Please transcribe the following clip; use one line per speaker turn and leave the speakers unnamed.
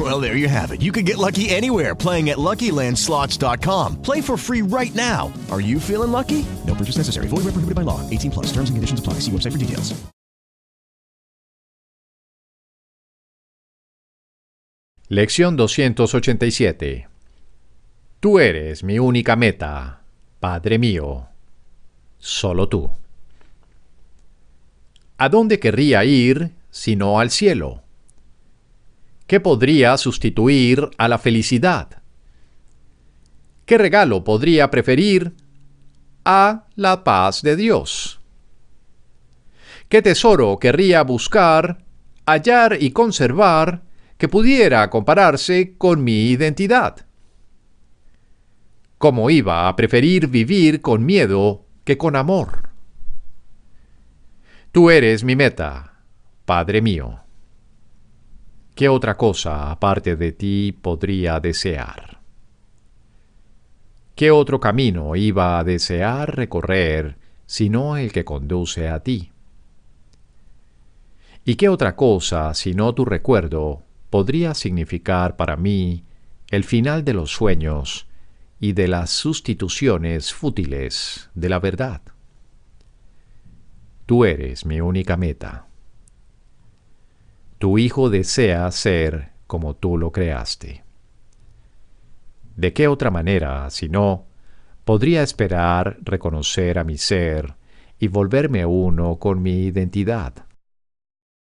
Well, there you have it. You can get lucky anywhere playing at LuckyLandSlots.com. Play for free right now. Are you feeling lucky? No purchase necessary. Void where prohibited by law. 18 plus. Terms and conditions apply. See website for details.
Lección 287. Tú eres mi única meta, Padre mío. Solo tú. ¿A dónde querría ir sino al cielo? ¿Qué podría sustituir a la felicidad? ¿Qué regalo podría preferir a la paz de Dios? ¿Qué tesoro querría buscar, hallar y conservar que pudiera compararse con mi identidad? ¿Cómo iba a preferir vivir con miedo que con amor? Tú eres mi meta, Padre mío. ¿Qué otra cosa aparte de ti podría desear? ¿Qué otro camino iba a desear recorrer sino el que conduce a ti? ¿Y qué otra cosa sino tu recuerdo podría significar para mí el final de los sueños y de las sustituciones fútiles de la verdad? Tú eres mi única meta. Tu hijo desea ser como tú lo creaste. ¿De qué otra manera, si no, podría esperar reconocer a mi ser y volverme uno con mi identidad?